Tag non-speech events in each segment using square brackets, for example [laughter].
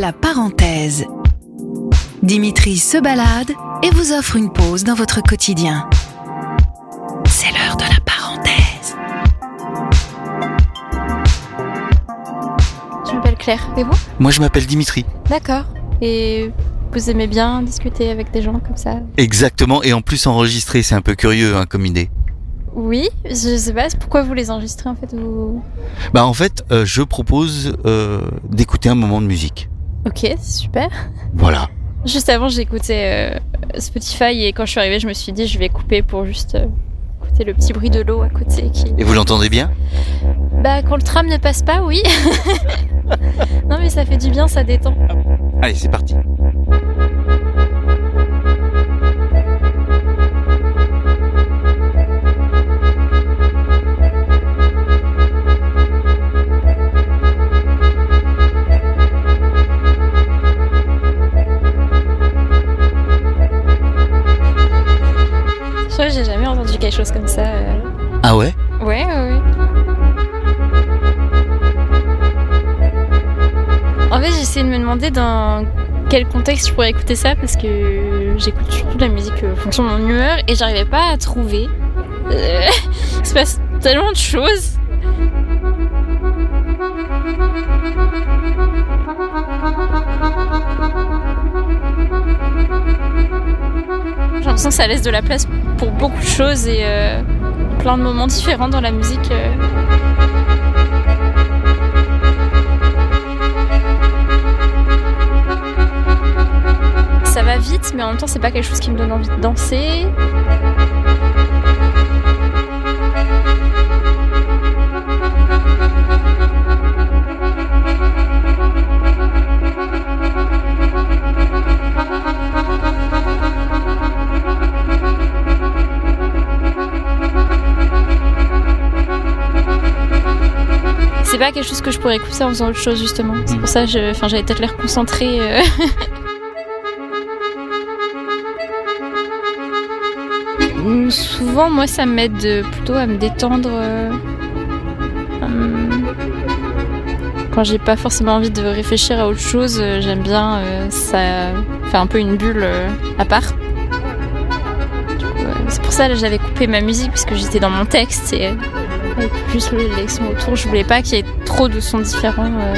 La parenthèse. Dimitri se balade et vous offre une pause dans votre quotidien. C'est l'heure de la parenthèse. Je m'appelle Claire. Et vous? Moi, je m'appelle Dimitri. D'accord. Et vous aimez bien discuter avec des gens comme ça? Exactement, et en plus enregistré, c'est un peu curieux hein, comme idée. Oui, je sais pas pourquoi vous les enregistrez en fait. Vous... Bah en fait, euh, je propose euh, d'écouter un moment de musique. Ok, super. Voilà. Juste avant, j'écoutais euh, Spotify et quand je suis arrivée, je me suis dit je vais couper pour juste euh, écouter le petit bruit de l'eau à côté. Qui... Et vous l'entendez bien? Bah quand le tram ne passe pas, oui. [laughs] non mais ça fait du bien, ça détend. Allez, c'est parti. Quelque chose comme ça. euh. Ah ouais? Ouais, ouais, ouais. En fait, j'essaie de me demander dans quel contexte je pourrais écouter ça parce que j'écoute surtout de la musique euh, en fonction de mon humeur et j'arrivais pas à trouver. Euh, [laughs] il se passe tellement de choses. J'ai l'impression que ça laisse de la place pour beaucoup de choses et euh, plein de moments différents dans la musique. euh. Ça va vite, mais en même temps, c'est pas quelque chose qui me donne envie de danser. C'est pas quelque chose que je pourrais écouter en faisant autre chose, justement. C'est pour ça que enfin, j'avais peut-être l'air concentrée. euh. [laughs] Souvent, moi, ça m'aide plutôt à me détendre. euh, hum, Quand j'ai pas forcément envie de réfléchir à autre chose, euh, j'aime bien. Ça fait un peu une bulle à part. C'est pour ça que j'avais coupé ma musique, puisque j'étais dans mon texte et le- les sons autour. Je voulais pas qu'il y ait trop de sons différents. euh.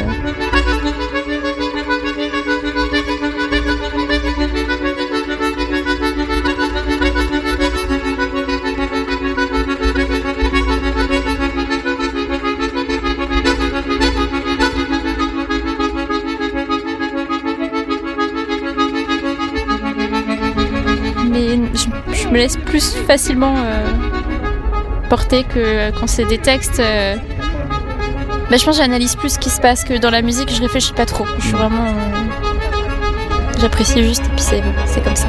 mais je, je me laisse plus facilement euh, que quand c'est des textes. euh, bah, je pense que j'analyse plus ce qui se passe que dans la musique, je réfléchis pas trop. Je suis vraiment. euh, J'apprécie juste et puis c'est c'est comme ça.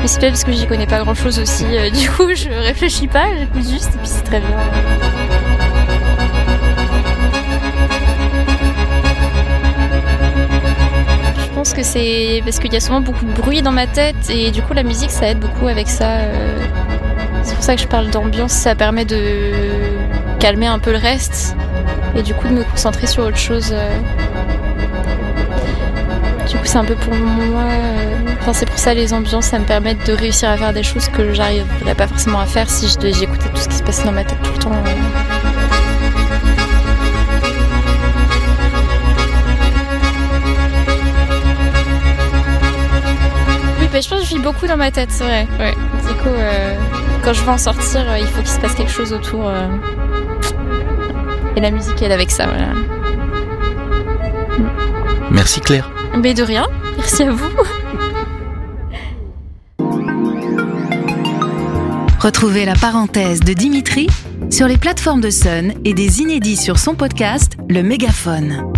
Mais c'est peut-être parce que j'y connais pas grand chose aussi. euh, [laughs] du coup, je réfléchis pas, j'écoute juste et puis c'est très bien. Je pense que c'est parce qu'il y a souvent beaucoup de bruit dans ma tête et du coup la musique ça aide beaucoup avec ça. euh. C'est pour ça que je parle d'ambiance, ça permet de calmer un peu le reste et du coup de me concentrer sur autre chose. euh. Du coup c'est un peu pour moi. euh, Enfin c'est pour ça les ambiances, ça me permet de réussir à faire des choses que j'arriverais pas forcément à faire si j'écoutais tout ce qui se passe dans ma tête tout le temps. euh. Oui, mais je pense que je vis beaucoup dans ma tête, c'est vrai. Ouais. Du coup, euh, quand je veux en sortir, euh, il faut qu'il se passe quelque chose autour. euh. Et la musique aide avec ça, voilà. Merci Claire. Mais de rien, merci à vous. Retrouvez la parenthèse de Dimitri sur les plateformes de Sun et des inédits sur son podcast Le Mégaphone.